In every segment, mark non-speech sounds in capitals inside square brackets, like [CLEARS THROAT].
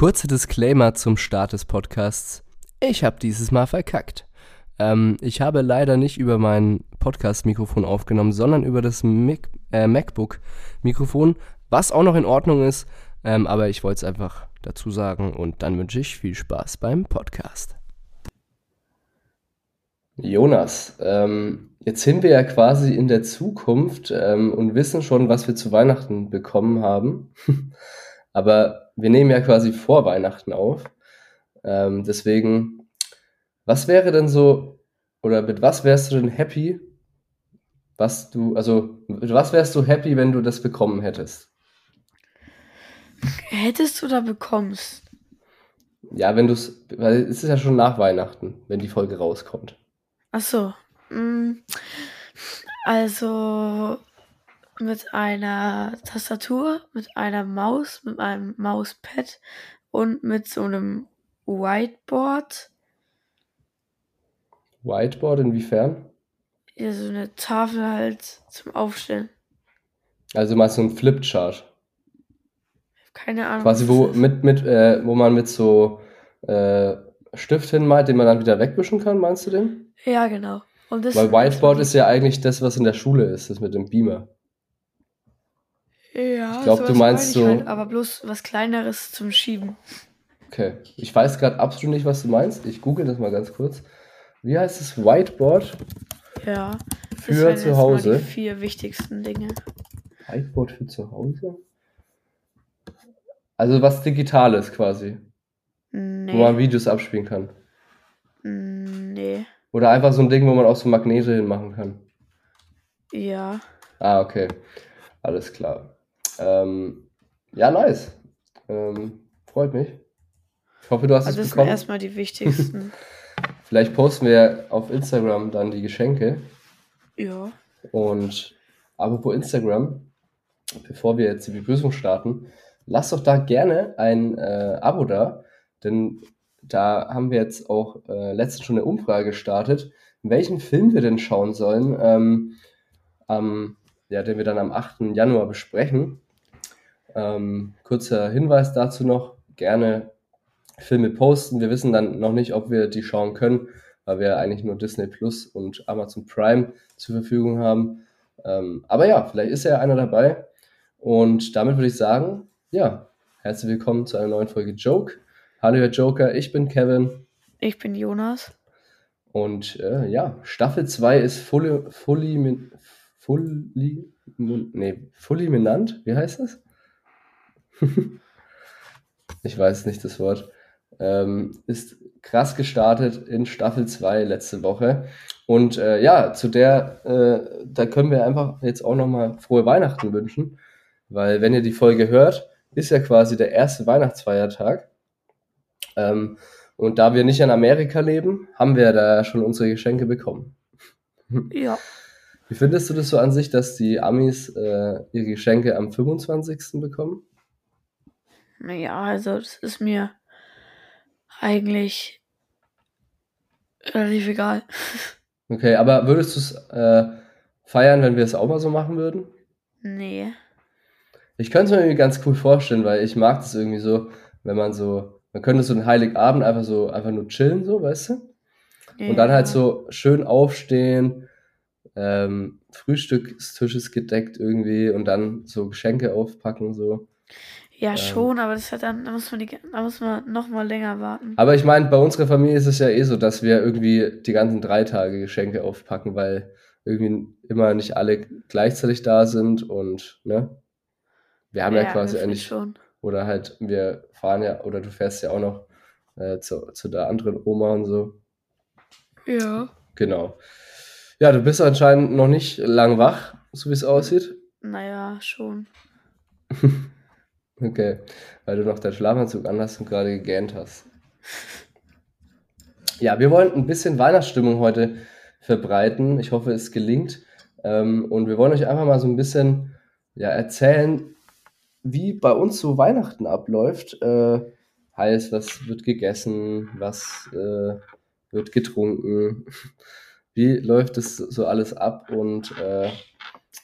Kurzer Disclaimer zum Start des Podcasts. Ich habe dieses Mal verkackt. Ähm, ich habe leider nicht über mein Podcast-Mikrofon aufgenommen, sondern über das äh, MacBook-Mikrofon, was auch noch in Ordnung ist. Ähm, aber ich wollte es einfach dazu sagen und dann wünsche ich viel Spaß beim Podcast. Jonas, ähm, jetzt sind wir ja quasi in der Zukunft ähm, und wissen schon, was wir zu Weihnachten bekommen haben. [LAUGHS] aber wir nehmen ja quasi vor Weihnachten auf. Ähm, deswegen, was wäre denn so, oder mit was wärst du denn happy, was du, also mit was wärst du happy, wenn du das bekommen hättest? Hättest du da bekommst? Ja, wenn du es, weil es ist ja schon nach Weihnachten, wenn die Folge rauskommt. Ach so. mm, Also mit einer Tastatur, mit einer Maus, mit einem Mauspad und mit so einem Whiteboard. Whiteboard inwiefern? Ja, so eine Tafel halt zum Aufstellen. Also mal so ein Flipchart. Keine Ahnung. Quasi, wo, mit, mit, äh, wo man mit so äh, Stift hinmalt, den man dann wieder wegwischen kann, meinst du den? Ja, genau. Und das Weil Whiteboard ist ja eigentlich das, was in der Schule ist, das mit dem Beamer. Ja, Ich glaub, du meinst ich so- Halt, aber bloß was Kleineres zum Schieben. Okay. Ich weiß gerade absolut nicht, was du meinst. Ich google das mal ganz kurz. Wie heißt es? Whiteboard? Ja. Für zu Hause? Die vier wichtigsten Dinge. Whiteboard für zu Hause? Also was Digitales quasi, wo man Nee. Videos abspielen kann. Nee. Oder einfach so ein Ding, wo man auch so Magnete hinmachen kann. Ja. Ah, okay. Alles klar. Ähm, ja, nice. Ähm, freut mich. Ich hoffe, du hast Also es das sind bekommen. erstmal die wichtigsten. [LAUGHS] Vielleicht posten wir auf Instagram dann die Geschenke. ja. Und apropos Instagram, bevor wir jetzt die Begrüßung starten, lasst doch da gerne ein äh, Abo da, denn da haben wir jetzt auch äh, letztens schon eine Umfrage gestartet, welchen Film wir denn schauen sollen, ähm, am, ja, den wir dann am 8. Januar besprechen. Ähm, kurzer Hinweis dazu noch, gerne Filme posten. Wir wissen dann noch nicht, ob wir die schauen können, weil wir eigentlich nur Disney Plus und Amazon Prime zur Verfügung haben. Ähm, aber ja, vielleicht ist ja einer dabei. Und damit würde ich sagen, ja, herzlich willkommen zu einer neuen Folge Joke. Hallo, Herr Joker, ich bin Kevin. Ich bin Jonas. Und äh, ja, Staffel 2 ist fully, fully, fully, nee, fulminant. Wie heißt das? [LAUGHS] ich weiß nicht das Wort. Ähm, ist krass gestartet in Staffel 2 letzte Woche. Und äh, ja, zu der, äh, da können wir einfach jetzt auch nochmal frohe Weihnachten wünschen. Weil wenn ihr die Folge hört, ist ja quasi der erste Weihnachtsfeiertag. Ähm, und da wir nicht in Amerika leben, haben wir da schon unsere Geschenke bekommen. Ja. Wie findest du das so an sich, dass die Amis äh, ihre Geschenke am 25. bekommen? Naja, also das ist mir eigentlich relativ egal. [LAUGHS] Okay, aber würdest du es äh, feiern, wenn wir es auch mal so machen würden? Nee. Ich könnte es mir irgendwie ganz cool vorstellen, weil ich mag das irgendwie so, wenn man so, man könnte so einen Heiligabend einfach so, einfach nur chillen, so, weißt du? Und dann halt Ja. so schön aufstehen, ähm, Frühstückstisch ist gedeckt irgendwie und dann so Geschenke aufpacken, so. Ja, ähm, schon, aber das hat dann, da muss man die, da muss man noch mal länger warten. Aber ich meine, bei unserer Familie ist es ja eh so, dass wir irgendwie die ganzen drei Tage Geschenke aufpacken, weil irgendwie immer nicht alle gleichzeitig da sind und, ne? Wir haben ja, quasi gefühlt eigentlich, schon. oder halt, wir fahren ja, oder du fährst ja auch noch äh, zu, zu der anderen Oma und so. Ja. Genau. Ja, du bist anscheinend noch nicht lang wach, so wie es aussieht. Naja, schon. [LAUGHS] Okay, weil du noch deinen Schlafanzug anhast und gerade gegähnt hast. Ja, wir wollen ein bisschen Weihnachtsstimmung heute verbreiten. Ich hoffe, es gelingt. Ähm, und wir wollen euch einfach mal so ein bisschen ja, erzählen, wie bei uns so Weihnachten abläuft. Äh, heißt, was wird gegessen, was äh, wird getrunken, [LAUGHS] wie läuft es so alles ab? Und äh,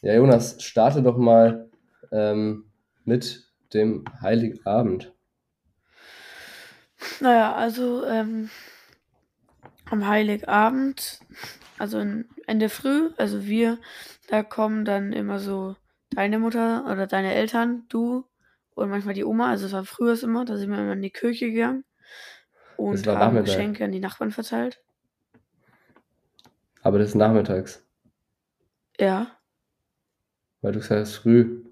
ja, Jonas, starte doch mal ähm, mit dem Heiligen Abend. Naja, also ähm, am Heiligabend, also Ende früh, also wir, da kommen dann immer so deine Mutter oder deine Eltern, du und manchmal die Oma. Also es war früher immer, da sind wir immer in die Kirche gegangen und haben Nachmittag. Geschenke an die Nachbarn verteilt. Aber das ist nachmittags, Ja, weil du sagst früh.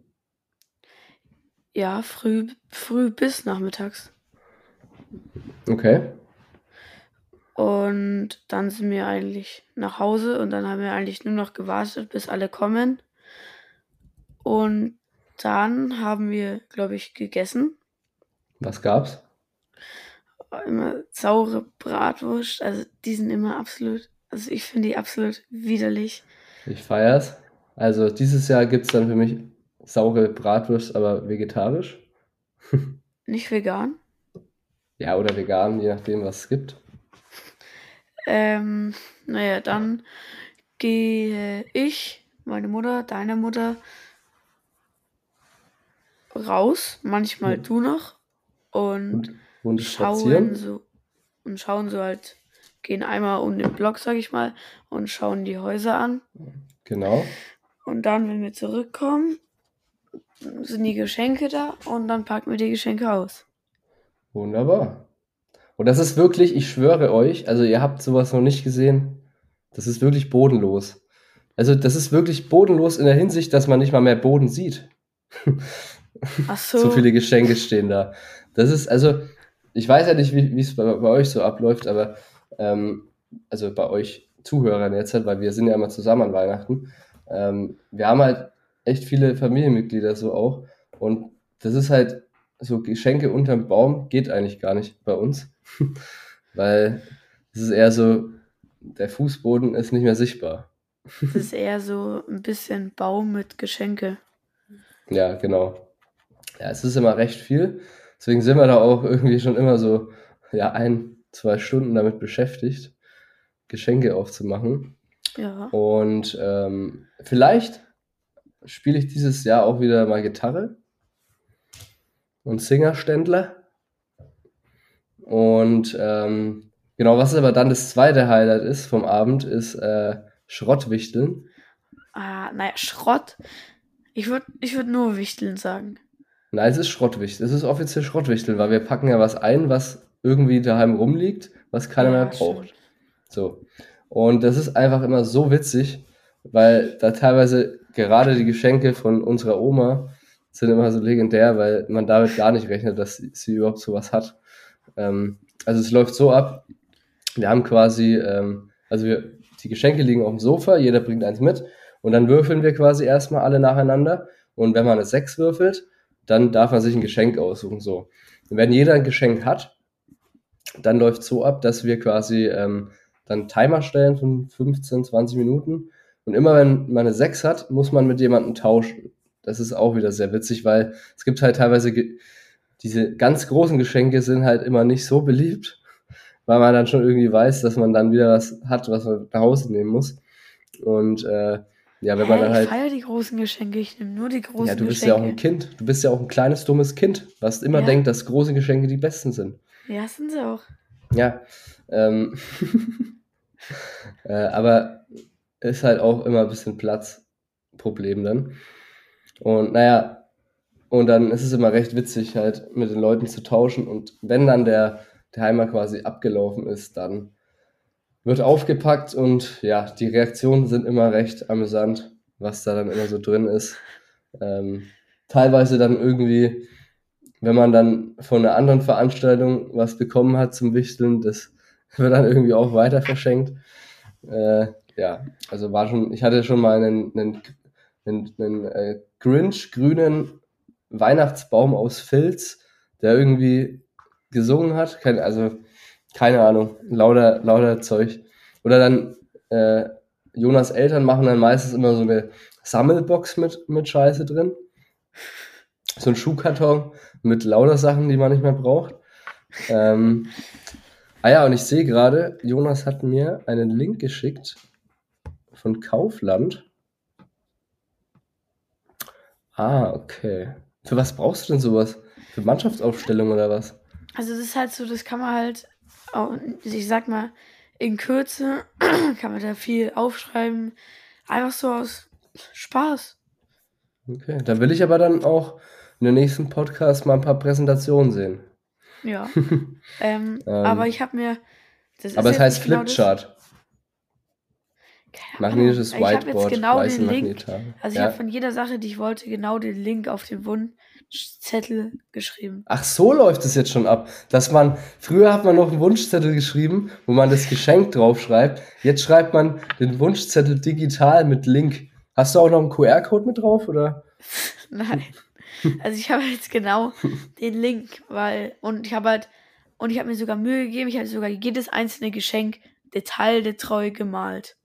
Ja, früh, früh bis nachmittags. Okay. Und dann sind wir eigentlich nach Hause und dann haben wir eigentlich nur noch gewartet, bis alle kommen. Und dann haben wir, glaube ich, gegessen. Was gab's? Immer saure Bratwurst. Also die sind immer absolut, also ich finde die absolut widerlich. Ich feier's. Also dieses Jahr gibt's dann für mich saure Bratwurst, aber vegetarisch. [LAUGHS] Nicht vegan. Ja, oder vegan, je nachdem, was es gibt. Ähm, naja, dann gehe ich, meine Mutter, deine Mutter raus, manchmal Ja. du noch und Und, und schauen so und schauen so halt, gehen einmal um den Block, sag ich mal, und schauen die Häuser an. Genau. Und dann, wenn wir zurückkommen, sind die Geschenke da und dann packen wir die Geschenke aus. Wunderbar. Und das ist wirklich, ich schwöre euch, also ihr habt sowas noch nicht gesehen. Das ist wirklich bodenlos. Also das ist wirklich bodenlos in der Hinsicht, dass man nicht mal mehr Boden sieht. Ach [LAUGHS] So so, viele Geschenke stehen da. Das ist, also, ich weiß ja nicht, wie es bei, bei euch so abläuft, aber ähm, also bei euch Zuhörern jetzt halt, weil wir sind ja immer zusammen an Weihnachten. Ähm, wir haben halt echt viele Familienmitglieder so auch. Und das ist halt so Geschenke unterm Baum geht eigentlich gar nicht bei uns. [LAUGHS] Weil es ist eher so, der Fußboden ist nicht mehr sichtbar. das ist eher so ein bisschen Baum mit Geschenke. Ja, genau. Ja, es ist immer recht viel. Deswegen sind wir da auch irgendwie schon immer so, ja, ein, zwei Stunden damit beschäftigt, Geschenke aufzumachen. Ja. Und ähm, vielleicht spiele ich dieses Jahr auch wieder mal Gitarre und Singerständler. Und ähm, genau, was aber dann das zweite Highlight ist vom Abend, ist äh, Schrottwichteln. Ah, naja, Schrott. Ich würde ich würd nur Wichteln sagen. Nein, es ist Schrottwichteln. Es ist offiziell Schrottwichteln, weil wir packen ja was ein, was irgendwie daheim rumliegt, was keiner Ja, mehr braucht. stimmt. So. Und das ist einfach immer so witzig, weil da teilweise gerade die Geschenke von unserer Oma sind immer so legendär, weil man damit gar nicht rechnet, dass sie, überhaupt sowas hat. Ähm, also es läuft so ab, wir haben quasi, ähm, also wir, die Geschenke liegen auf dem Sofa, jeder bringt eins mit und dann würfeln wir quasi erstmal alle nacheinander und wenn man eine 6 würfelt, dann darf man sich ein Geschenk aussuchen. So. Und wenn jeder ein Geschenk hat, dann läuft so ab, dass wir quasi ähm, dann Timer stellen von 15, 20 Minuten. Und immer wenn man eine 6 hat, muss man mit jemandem tauschen. Das ist auch wieder sehr witzig, weil es gibt halt teilweise diese ganz großen Geschenke sind halt immer nicht so beliebt, weil man dann schon irgendwie weiß, dass man dann wieder was hat, was man nach Hause nehmen muss. Und äh, ja, wenn man Hä, dann ich halt. feiere die großen Geschenke, ich nehme nur die großen Ja, du bist Geschenke. ja auch ein Kind. Du bist ja auch ein kleines, dummes Kind, was immer Ja. denkt, dass große Geschenke die besten sind. Ja, sind sie auch. Ja, ähm, [LAUGHS] äh, aber ist halt auch immer ein bisschen Platzproblem dann. Und naja, und dann ist es immer recht witzig, halt mit den Leuten zu tauschen. Und wenn dann der Timer quasi abgelaufen ist, dann wird aufgepackt und ja, die Reaktionen sind immer recht amüsant, was da dann immer so drin ist. Ähm, teilweise dann irgendwie, wenn man dann von einer anderen Veranstaltung was bekommen hat zum Wichteln, das [LAUGHS] wird dann irgendwie auch weiter verschenkt. Äh, ja, also war schon, ich hatte schon mal einen, einen, einen, einen äh, Grinch grünen Weihnachtsbaum aus Filz, der irgendwie gesungen hat. Kein, also, keine Ahnung, lauter, lauter Zeug. Oder dann, äh, Jonas Eltern machen dann meistens immer so eine Sammelbox mit, mit Scheiße drin. So ein Schuhkarton mit lauter Sachen, die man nicht mehr braucht. Ähm, ah ja, und ich sehe gerade, Jonas hat mir einen Link geschickt von Kaufland. Ah, okay. Für was brauchst du denn sowas? Für Mannschaftsaufstellung oder was? Also das ist halt so, das kann man halt, auch, ich sag mal, in Kürze [CLEARS THROAT] kann man da viel aufschreiben. Einfach so aus Spaß. Okay, da will ich aber dann auch in den nächsten Podcast mal ein paar Präsentationen sehen. Ja. [LAUGHS] ähm, aber ich habe mir. aber es heißt genau Flipchart. Magnetisches Whiteboard. Ich habe jetzt genau den Link. Also ich ja. habe von jeder Sache, die ich wollte, genau den Link auf den Wunschzettel geschrieben. Ach, so läuft es jetzt schon ab. Dass man, früher hat man noch einen Wunschzettel geschrieben, wo man das Geschenk draufschreibt. Jetzt schreibt man den Wunschzettel digital mit Link. Hast du auch noch einen QR-Code mit drauf, oder? [LAUGHS] Nein. Also ich habe jetzt genau den Link, weil, und ich habe halt, und ich habe mir sogar Mühe gegeben, ich habe sogar jedes einzelne Geschenk detailgetreu gemalt.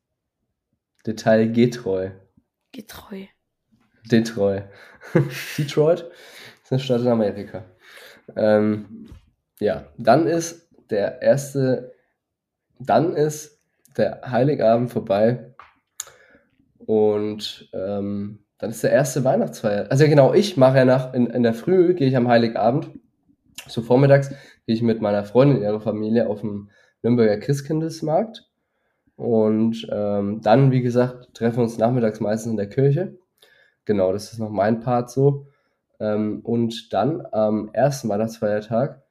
Detailgetreu. Getreu. Detroit. [LAUGHS] Detroit ist eine Stadt in Amerika. Ähm, ja, dann ist der erste, dann ist der Heiligabend vorbei und ähm, dann ist der erste Weihnachtsfeier. Also ja, genau, ich mache ja nach, in, in der Früh gehe ich am Heiligabend, so vormittags, gehe ich mit meiner Freundin und ihrer Familie auf dem Nürnberger Christkindesmarkt. Und ähm, dann, wie gesagt, treffen wir uns nachmittags meistens in der Kirche. Genau, das ist noch mein Part so. Ähm, und dann am ersten Weihnachtsfeiertag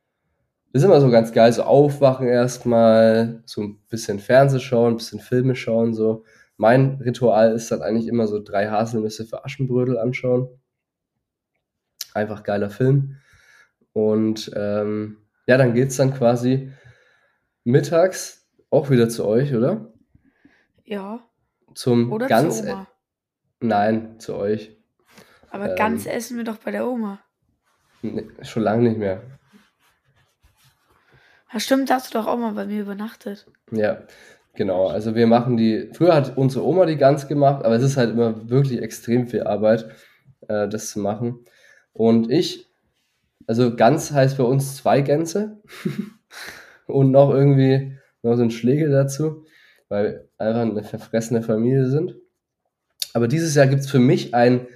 ist immer so ganz geil, so aufwachen erstmal, so ein bisschen Fernseh schauen, ein bisschen Filme schauen, so mein Ritual ist dann eigentlich immer so drei Haselnüsse für Aschenbrödel anschauen. Einfach geiler Film. Und ähm, ja, dann geht es dann quasi mittags auch wieder zu euch, oder? Ja. Zum oder ganz. Zu Oma. Nein, zu euch. Aber ähm, ganz essen wir doch bei der Oma. Nee, schon lange nicht mehr. Ja, stimmt, da hast du doch auch mal bei mir übernachtet. Ja, Genau, also wir machen die, früher hat unsere Oma die Gans gemacht, aber es ist halt immer wirklich extrem viel Arbeit, äh, das zu machen. Und ich, also Gans heißt bei uns zwei Gänse [LAUGHS] und noch irgendwie noch so ein Schlegel dazu, weil einfach eine verfressene Familie sind. Aber dieses Jahr gibt es für mich ein,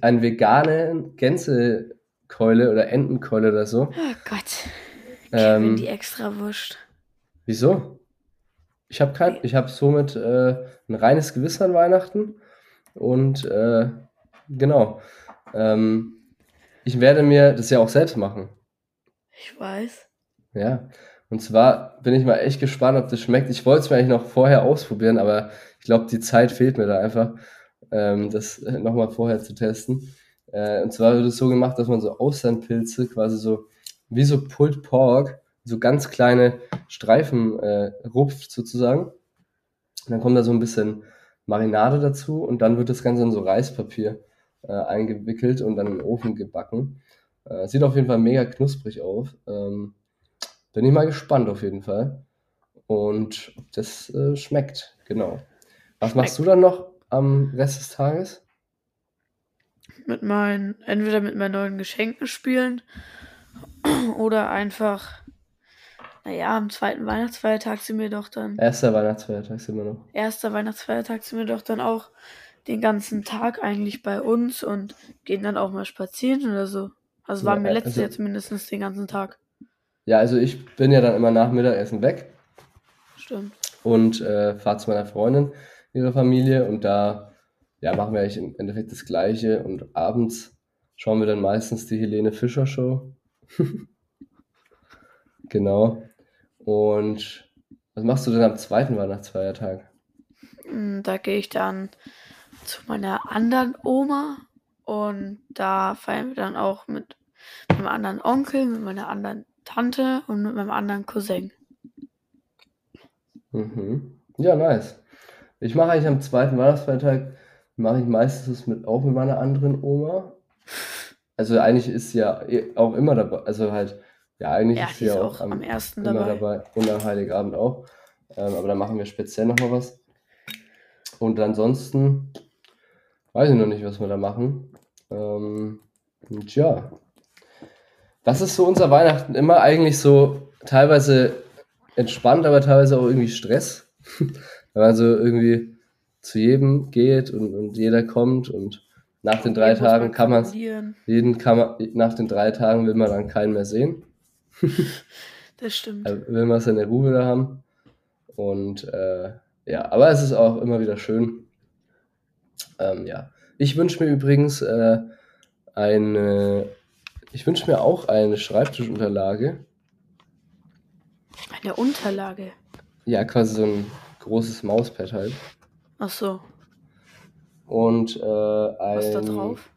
ein vegane Gänsekeule oder Entenkeule oder so. Oh Gott. Ähm, die extra wurscht. Wieso? Ich habe kein, ich habe somit äh, ein reines Gewissen an Weihnachten und äh, genau. Ähm, ich werde mir das ja auch selbst machen. Ich weiß. Ja. Und zwar bin ich mal echt gespannt, ob das schmeckt. Ich wollte es mir eigentlich noch vorher ausprobieren, aber ich glaube, die Zeit fehlt mir da einfach, ähm, das nochmal vorher zu testen. Äh, und zwar wird es so gemacht, dass man so Austernpilze quasi so wie so Pulled Pork so ganz kleine Streifen äh, rupft sozusagen. Und dann kommt da so ein bisschen Marinade dazu und dann wird das Ganze in so Reispapier äh, eingewickelt und dann den Ofen gebacken. Äh, sieht auf jeden Fall mega knusprig aus. Ähm, bin ich mal gespannt auf jeden Fall. Und ob das äh, schmeckt, genau. Was schmeckt. machst du dann noch am Rest des Tages? Mit meinen, entweder mit meinen neuen Geschenken spielen oder einfach naja, am zweiten Weihnachtsfeiertag sind wir doch dann. Erster Weihnachtsfeiertag sind wir noch. Erster Weihnachtsfeiertag sind wir doch dann auch den ganzen Tag eigentlich bei uns und gehen dann auch mal spazieren oder so. Also waren ja, wir letztes also, Jahr zumindest den ganzen Tag. Ja, also ich bin ja dann immer nach Mittagessen weg. Stimmt. Und äh, fahre zu meiner Freundin, ihrer Familie und da ja, machen wir eigentlich im Endeffekt das Gleiche und abends schauen wir dann meistens die Helene Fischer Show. [LAUGHS] genau. Und was machst du denn am zweiten Weihnachtsfeiertag? Hm, da gehe ich dann zu meiner anderen Oma und da feiern wir dann auch mit meinem anderen Onkel, mit meiner anderen Tante und mit meinem anderen Cousin. Mhm. Ja, nice. Ich mache eigentlich am zweiten Weihnachtsfeiertag, mache ich meistens mit, auch mit meiner anderen Oma. Also eigentlich ist sie ja auch immer dabei, also halt ja, eigentlich ja, ist sie ja auch, am, am ersten immer dabei. dabei. Und am Heiligabend auch. Ähm, aber da machen wir speziell nochmal was. Und ansonsten weiß ich noch nicht, was wir da machen. Ähm, und ja. Das ist so unser Weihnachten. Immer eigentlich so teilweise entspannt, aber teilweise auch irgendwie Stress. [LAUGHS] Wenn man so irgendwie zu jedem geht und, und jeder kommt und nach den drei Tagen kann man jeden kann man, nach den drei Tagen will man dann keinen mehr sehen. [LAUGHS] das stimmt. Er will mal seine Ruhe da haben. Und äh, ja, aber es ist auch immer wieder schön. Ähm, ja. Ich wünsche mir übrigens äh, eine, ich wünsche mir auch eine Schreibtischunterlage. Eine Unterlage. Ja, quasi so ein großes Mauspad halt. Ach so. Und äh, ein. Was da drauf?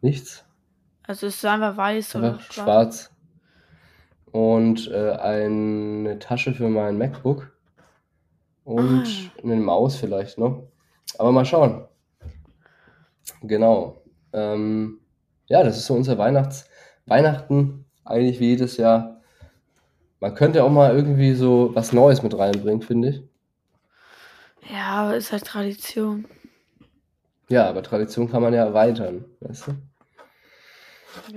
Nichts. Also es ist einfach weiß oder Einfach schwarz. Und äh, eine Tasche für mein MacBook. Und Ah. eine Maus vielleicht noch. Aber mal schauen. Genau. Ähm, ja, das ist so unser Weihnachts Weihnachten, eigentlich wie jedes Jahr. Man könnte auch mal irgendwie so was Neues mit reinbringen, finde ich. Ja, aber ist halt Tradition. Ja, aber Tradition kann man ja erweitern, weißt du?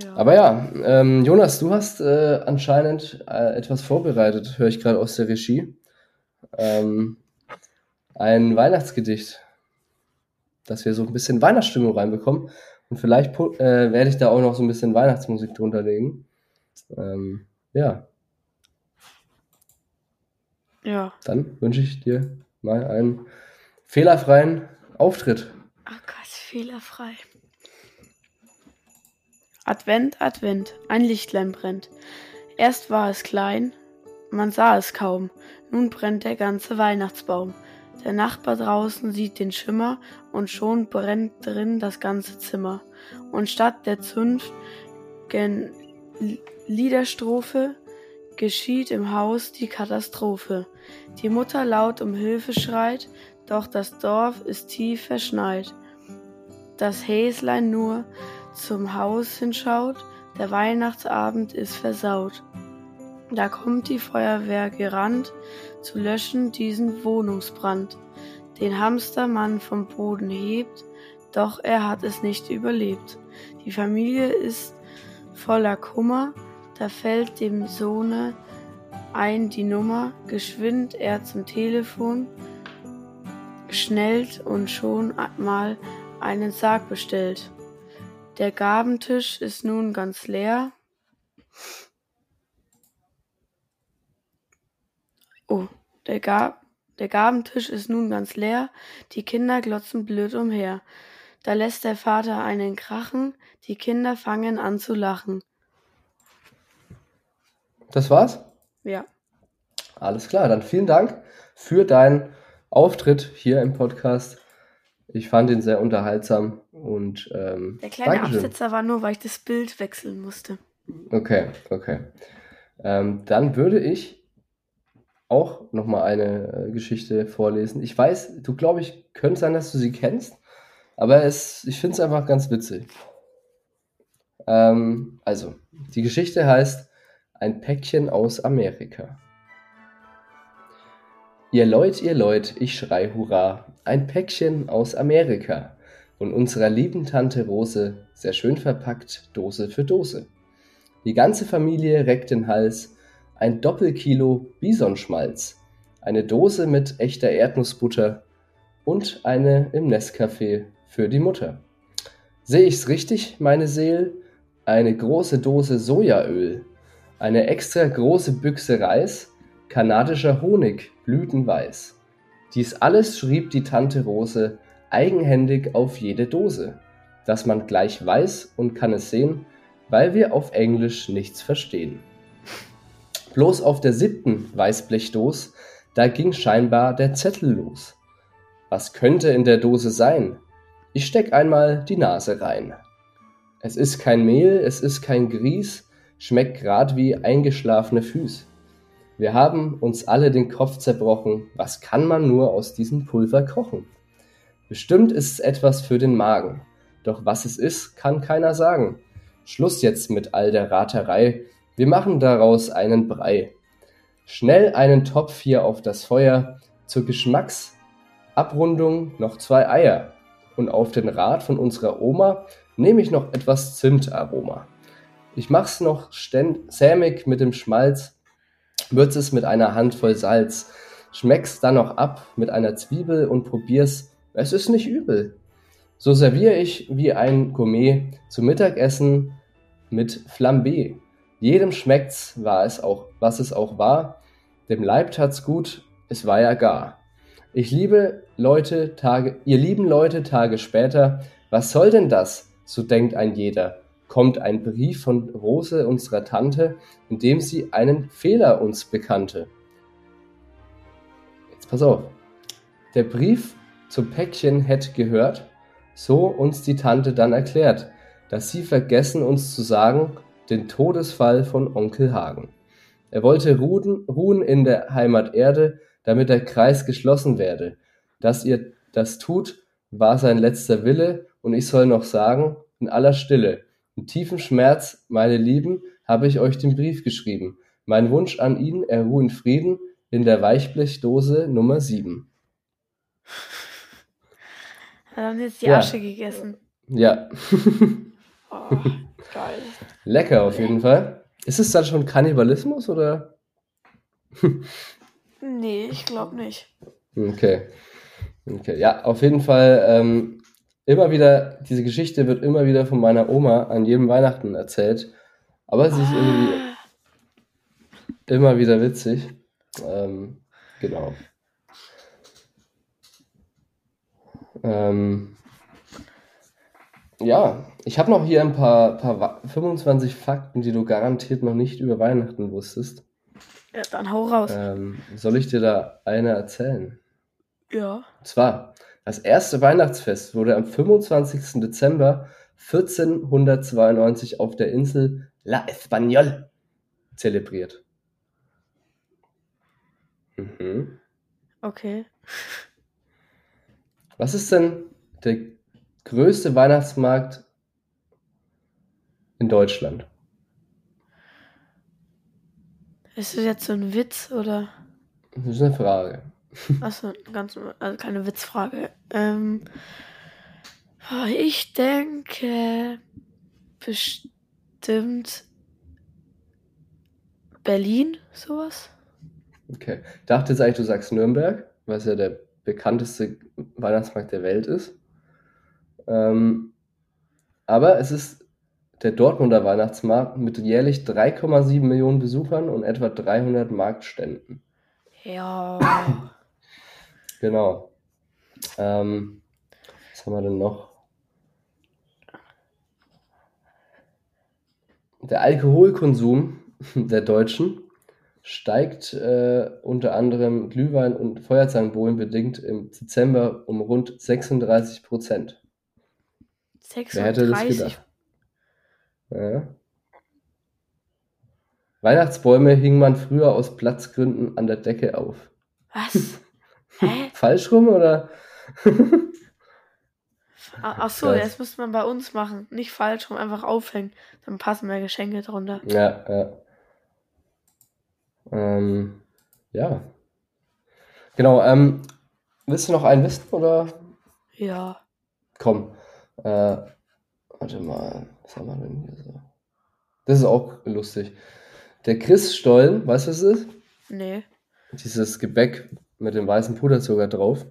Ja. Aber ja, ähm, Jonas, du hast äh, anscheinend äh, etwas vorbereitet, höre ich gerade aus der Regie. Ähm, ein Weihnachtsgedicht, dass wir so ein bisschen Weihnachtsstimmung reinbekommen. Und vielleicht äh, werde ich da auch noch so ein bisschen Weihnachtsmusik drunter legen. Ähm, ja, ja. dann wünsche ich dir mal einen fehlerfreien Auftritt. Ach Gott, fehlerfrei. Advent, Advent, ein Lichtlein brennt. Erst war es klein, man sah es kaum, nun brennt der ganze Weihnachtsbaum. Der Nachbar draußen sieht den Schimmer und schon brennt drin das ganze Zimmer. Und statt der zünftigen Liederstrophe geschieht im Haus die Katastrophe. Die Mutter laut um Hilfe schreit, doch das Dorf ist tief verschneit. Das Häslein nur zum Haus hinschaut, der Weihnachtsabend ist versaut. Da kommt die Feuerwehr gerannt, zu löschen diesen Wohnungsbrand. Den Hamstermann vom Boden hebt, doch er hat es nicht überlebt. Die Familie ist voller Kummer, da fällt dem Sohne ein die Nummer, geschwind er zum Telefon, schnellt und schon mal einen Sarg bestellt. Der Gabentisch ist nun ganz leer. Oh, der, Ga der Gabentisch ist nun ganz leer, die Kinder glotzen blöd umher. Da lässt der Vater einen krachen, die Kinder fangen an zu lachen. Das war's? Ja, Alles klar, dann vielen Dank für deinen Auftritt hier im Podcast. Ich fand ihn sehr unterhaltsam und ähm, der kleine Dankeschön. Absetzer war nur, weil ich das Bild wechseln musste. Okay, okay. Ähm, dann würde ich auch nochmal eine äh, Geschichte vorlesen. Ich weiß, du glaube ich, könnte sein, dass du sie kennst, aber es, ich finde es einfach ganz witzig. Ähm, also, die Geschichte heißt Ein Päckchen aus Amerika. Ihr Leut, ihr Leut, ich schrei Hurra, ein Päckchen aus Amerika. Von unserer lieben Tante Rose, sehr schön verpackt, Dose für Dose. Die ganze Familie reckt den Hals, ein Doppelkilo Bisonschmalz, eine Dose mit echter Erdnussbutter und eine im Nestcafé für die Mutter. Sehe ich's richtig, meine Seel? Eine große Dose Sojaöl, eine extra große Büchse Reis, kanadischer Honig, blütenweiß. Dies alles schrieb die Tante Rose eigenhändig auf jede Dose, dass man gleich weiß und kann es sehen, weil wir auf Englisch nichts verstehen. Bloß auf der siebten Weißblechdos, da ging scheinbar der Zettel los. Was könnte in der Dose sein? Ich steck einmal die Nase rein. Es ist kein Mehl, es ist kein Grieß, schmeckt grad wie eingeschlafene Füß. Wir haben uns alle den Kopf zerbrochen, was kann man nur aus diesem Pulver kochen? Bestimmt ist es etwas für den Magen, doch was es ist, kann keiner sagen. Schluss jetzt mit all der Raterei, wir machen daraus einen Brei. Schnell einen Topf hier auf das Feuer, zur Geschmacksabrundung noch zwei Eier. Und auf den Rat von unserer Oma nehme ich noch etwas Zimtaroma. Ich mach's noch sämig mit dem Schmalz, würz es mit einer Handvoll Salz, schmeck's dann noch ab mit einer Zwiebel und probier's, es ist nicht übel. So serviere ich wie ein Gourmet zum Mittagessen mit Flambé. Jedem schmeckt's, war es auch, was es auch war. Dem Leib tat's gut, es war ja gar. Ich liebe Leute Tage, ihr lieben Leute Tage später, was soll denn das? So denkt ein jeder. Kommt ein Brief von Rose, unserer Tante, in dem sie einen Fehler uns bekannte. Jetzt pass auf. Der Brief zum Päckchen hätte gehört, so uns die Tante dann erklärt, dass sie vergessen uns zu sagen, den Todesfall von Onkel Hagen. Er wollte ruhen, ruhen in der Heimat Erde, damit der Kreis geschlossen werde. Dass ihr das tut, war sein letzter Wille, und ich soll noch sagen, in aller Stille, in tiefem Schmerz, meine Lieben, habe ich euch den Brief geschrieben. Mein Wunsch an ihn, er ruhe in Frieden, in der Weichblechdose Nummer 7. Wir haben jetzt die Ja. Asche gegessen. Ja, Oh, [LAUGHS] geil. lecker auf jeden Fall. Ist es dann schon Kannibalismus oder? Nee, ich glaube nicht. Okay. Okay. Ja, auf jeden Fall ähm, immer wieder, diese Geschichte wird immer wieder von meiner Oma an jedem Weihnachten erzählt. Aber sie ist irgendwie Ah, immer wieder witzig. Ähm, genau. Ähm, ja, ich habe noch hier ein paar, paar Wa- 25 Fakten, die du garantiert noch nicht über Weihnachten wusstest. ja, dann hau raus. Ähm, soll ich dir da eine erzählen? Ja. Und zwar, das erste Weihnachtsfest wurde am 25. Dezember 1492 auf der Insel La Españole zelebriert. Mhm. Okay. Was ist denn der größte Weihnachtsmarkt in Deutschland? Ist das jetzt so ein Witz oder? Das ist eine Frage. [LAUGHS] Achso, ganz, also keine Witzfrage. Ähm, ich denke bestimmt Berlin, sowas. Okay. Ich dachte jetzt eigentlich, du sagst Nürnberg, weil es ja der bekannteste Weihnachtsmarkt der Welt ist. Ähm, aber es ist der Dortmunder Weihnachtsmarkt mit jährlich 3,7 Millionen Besuchern und etwa 300 Marktständen. Ja. Genau. Ähm, was haben wir denn noch? Der Alkoholkonsum der Deutschen steigt äh, unter anderem Glühwein und Feuerzangenbowlen bedingt im Dezember um rund 36 Prozent. Wer hätte das 36. gedacht? Ja. Weihnachtsbäume hing man früher aus Platzgründen an der Decke auf. Was? [LAUGHS] Hä? Falsch rum oder? Ach so, das müsste man bei uns machen. Nicht falsch rum, einfach aufhängen. Dann passen mehr Geschenke drunter. Ja, ja. Ähm, ja. Genau, ähm, willst du noch einen wissen oder? Ja. Komm. Äh, warte mal, was haben wir denn hier so? Das ist auch lustig. Der Christstollen, weißt du, was es ist? Nee. Dieses Gebäck mit dem weißen Puderzucker drauf,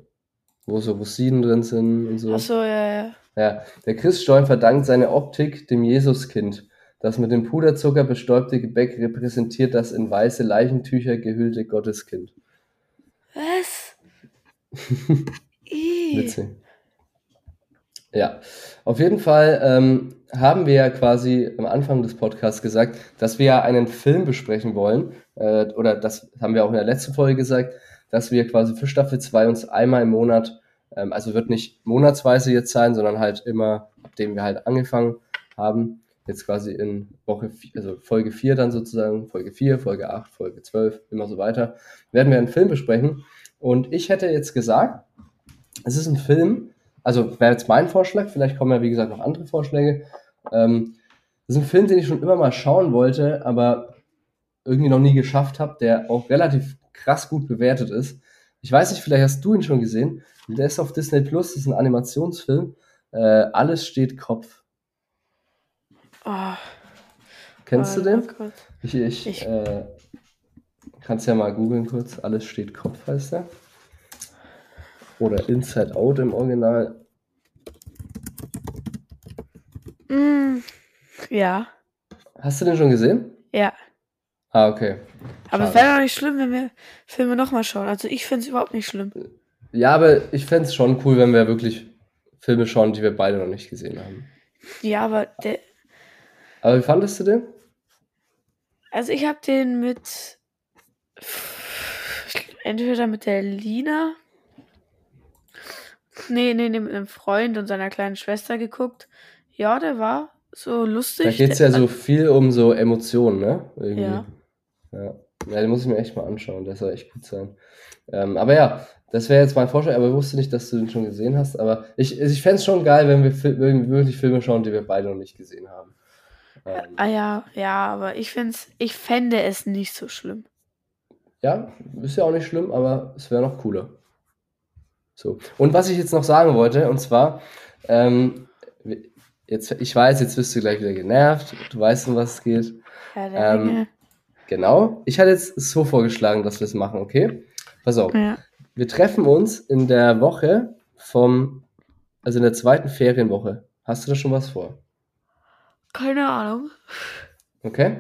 wo so Rosinen drin sind und so. Ach so, ja, ja. Ja, der Christstollen verdankt seine Optik dem Jesuskind. Das mit dem Puderzucker bestäubte Gebäck repräsentiert das in weiße Leichentücher gehüllte Gotteskind. Was? [LAUGHS] Witzig. Ja, auf jeden Fall ähm, haben wir ja quasi am Anfang des Podcasts gesagt, dass wir ja einen Film besprechen wollen. Äh, oder das haben wir auch in der letzten Folge gesagt, dass wir quasi für Staffel 2 uns einmal im Monat, ähm, also wird nicht monatsweise jetzt sein, sondern halt immer, abdem wir halt angefangen haben, jetzt quasi in Woche, vi- also Folge 4 dann sozusagen, Folge 4, Folge 8, Folge 12, immer so weiter, werden wir einen Film besprechen. Und ich hätte jetzt gesagt, es ist ein Film, also wäre jetzt mein Vorschlag, vielleicht kommen ja wie gesagt noch andere Vorschläge. Ähm, das ist ein Film, den ich schon immer mal schauen wollte, aber irgendwie noch nie geschafft habe, der auch relativ krass gut bewertet ist. Ich weiß nicht, vielleicht hast du ihn schon gesehen. Der ist auf Disney Plus, das ist ein Animationsfilm. Äh, Alles steht Kopf. Oh, Kennst du warte den? kurz. Ich, ich, Ich- Äh, kannst ja mal googeln kurz. Alles steht Kopf heißt der. Oder Inside Out im Original. Mm, ja. Hast du den schon gesehen? Ja. Ah, okay. Aber es Schade. wäre doch nicht schlimm, wenn wir Filme nochmal schauen. Also ich finde es überhaupt nicht schlimm. Ja, aber ich fände es schon cool, wenn wir wirklich Filme schauen, die wir beide noch nicht gesehen haben. Ja, aber der. Aber wie fandest du den? Also ich habe den mit. Entweder mit der Lina. Nee, nee, nee, mit einem Freund und seiner kleinen Schwester geguckt. Ja, der war so lustig. Da geht es ja so viel um so Emotionen, ne? Irgendwie. Ja. Ja. Ja, den muss ich mir echt mal anschauen. Der soll echt gut sein. Ähm, aber ja, das wäre jetzt mein Vorschlag, aber ich wusste nicht, dass du den schon gesehen hast. Aber ich, ich fände es schon geil, wenn wir Fil wirklich Filme schauen, die wir beide noch nicht gesehen haben. Ähm, Ah ja, ja, aber ich find's, ich fände es nicht so schlimm. ja, ist ja auch nicht schlimm, aber es wäre noch cooler. So. Und was ich jetzt noch sagen wollte, und zwar, ähm, jetzt, ich weiß, jetzt wirst du gleich wieder genervt, du weißt, um was es geht. Ja, Ähm. Genau. Ich hatte jetzt so vorgeschlagen, dass wir es machen, okay? Pass auf. Ja. Wir treffen uns in der Woche vom, also in der zweiten Ferienwoche. Hast du da schon was vor? Keine Ahnung. Okay?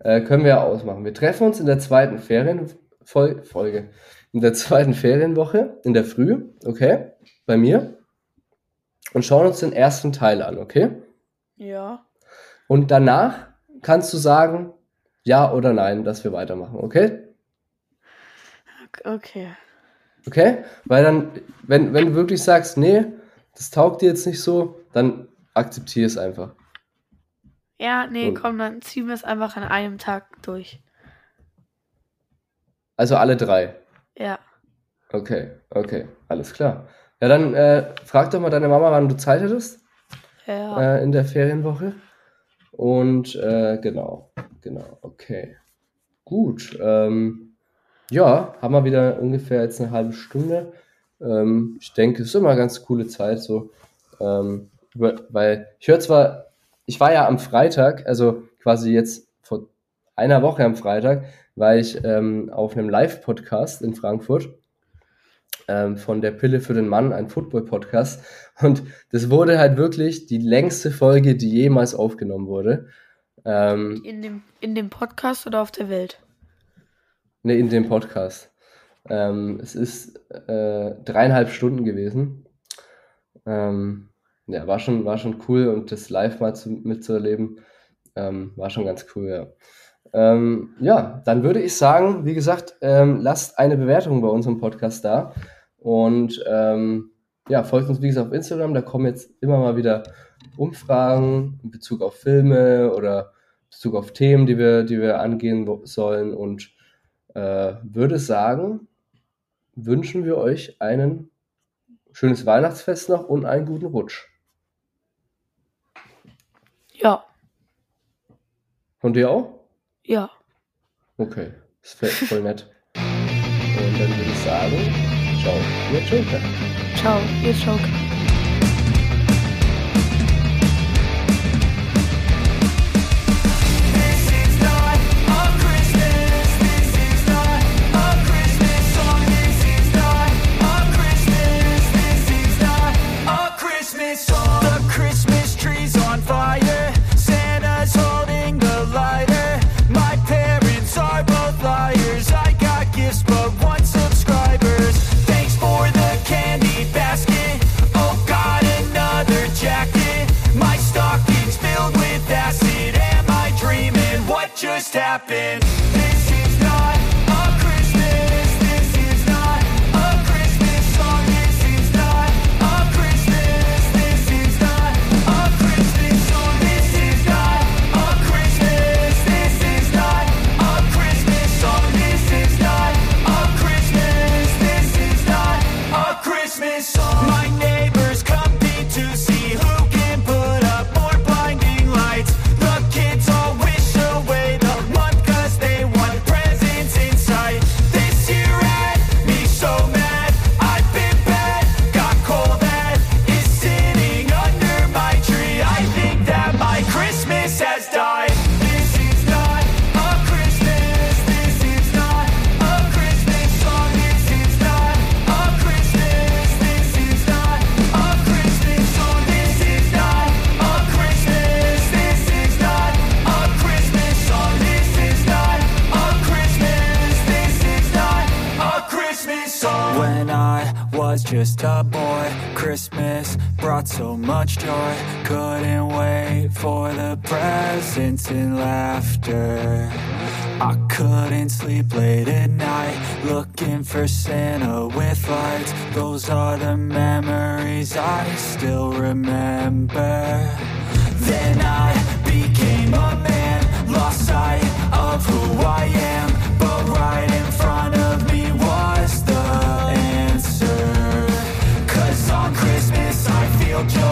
Äh, können wir ja ausmachen. Wir treffen uns in der zweiten Ferienfolge, Folge, in der zweiten Ferienwoche, in der Früh, okay? Bei mir. Und schauen uns den ersten Teil an, okay? Ja. Und danach kannst du sagen, ja oder nein, dass wir weitermachen, okay? Okay. Okay? Weil dann, wenn, wenn du wirklich sagst, nee, das taugt dir jetzt nicht so, dann akzeptiere es einfach. Ja, nee, Und- komm, dann ziehen wir es einfach an einem Tag durch. Also alle drei. Ja. Okay, okay, alles klar. Ja, dann äh, frag doch mal deine Mama, wann du Zeit hättest Ja. äh, in der Ferienwoche. Und äh, genau, genau, okay. Gut. Ähm, ja, haben wir wieder ungefähr jetzt eine halbe Stunde. Ähm, ich denke, es ist immer eine ganz coole Zeit so. Ähm, weil ich höre zwar, ich war ja am Freitag, also quasi jetzt vor einer Woche am Freitag, war ich ähm, auf einem Live-Podcast in Frankfurt ähm, von der Pille für den Mann, ein Football-Podcast. Und das wurde halt wirklich die längste Folge, die jemals aufgenommen wurde. Ähm, In dem, in dem Podcast oder auf der Welt? ne, in dem Podcast. Ähm, es ist äh, dreieinhalb Stunden gewesen. Ähm, ja, war schon, war schon cool und das live mal zu, mitzuerleben, ähm, war schon ganz cool, ja. Ähm, ja, dann würde ich sagen, wie gesagt, ähm, lasst eine Bewertung bei unserem Podcast da und ähm, ja, folgt uns wie gesagt auf Instagram, da kommen jetzt immer mal wieder Umfragen in Bezug auf Filme oder in Bezug auf Themen, die wir, die wir angehen sollen und äh, würde sagen, wünschen wir euch ein schönes Weihnachtsfest noch und einen guten Rutsch. Ja. Von dir auch? Ja. Okay, das fällt voll nett. Und dann würde ich sagen, ciao, ihr Joker. Ciao, ihr Joker. days I still remember. Then I became a man, lost sight of who I am, but right in front of me was the answer. Cause on Christmas I feel just